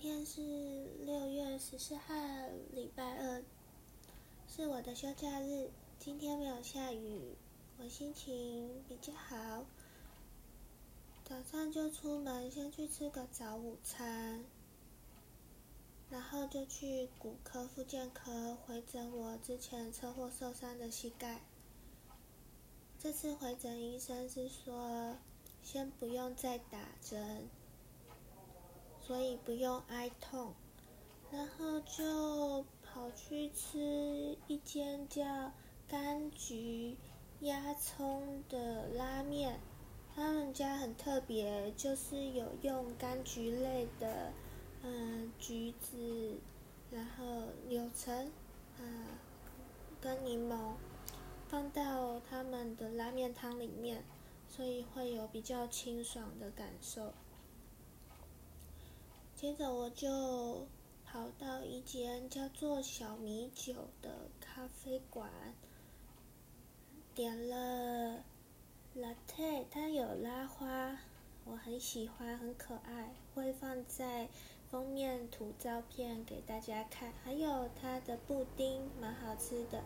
今天是六月十四号，礼拜二，是我的休假日。今天没有下雨，我心情比较好。早上就出门，先去吃个早午餐，然后就去骨科、复健科回诊我之前车祸受伤的膝盖。这次回诊医生是说，先不用再打针。所以不用挨痛，然后就跑去吃一间叫柑橘鸭葱的拉面。他们家很特别，就是有用柑橘类的，嗯，橘子，然后柳橙，嗯，跟柠檬放到他们的拉面汤里面，所以会有比较清爽的感受。接着我就跑到一间叫做小米酒的咖啡馆，点了 latte，它有拉花，我很喜欢，很可爱，会放在封面图照片给大家看。还有它的布丁，蛮好吃的。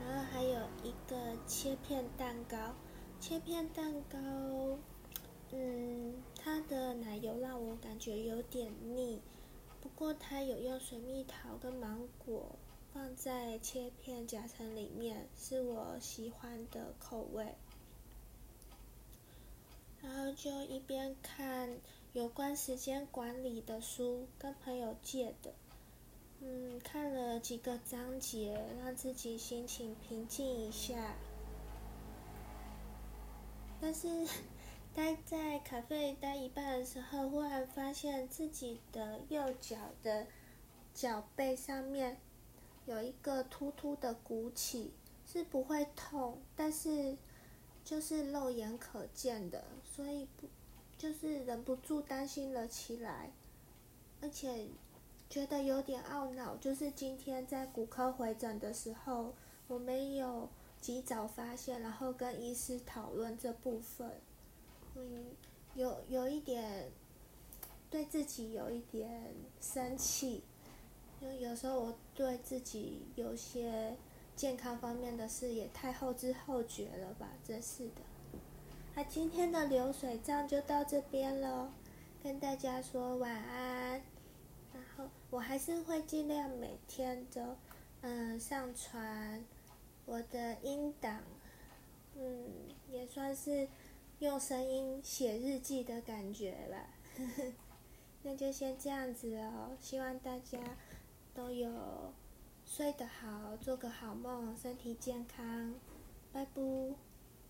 然后还有一个切片蛋糕，切片蛋糕。嗯，它的奶油让感觉有点腻，不过它有用水蜜桃跟芒果放在切片夹层里面，是我喜欢的口味。然后就一边看有关时间管理的书，跟朋友借的，嗯，看了几个章节，让自己心情平静一下，但是。待在咖啡待一半的时候，忽然发现自己的右脚的脚背上面有一个突突的鼓起，是不会痛，但是就是肉眼可见的，所以不就是忍不住担心了起来，而且觉得有点懊恼，就是今天在骨科回诊的时候，我没有及早发现，然后跟医师讨论这部分。嗯，有有一点对自己有一点生气，因为有时候我对自己有些健康方面的事也太后知后觉了吧，真是的。那今天的流水账就到这边喽，跟大家说晚安。然后我还是会尽量每天都嗯上传我的音档，嗯，也算是。用声音写日记的感觉了，那就先这样子哦。希望大家都有睡得好，做个好梦，身体健康，拜拜。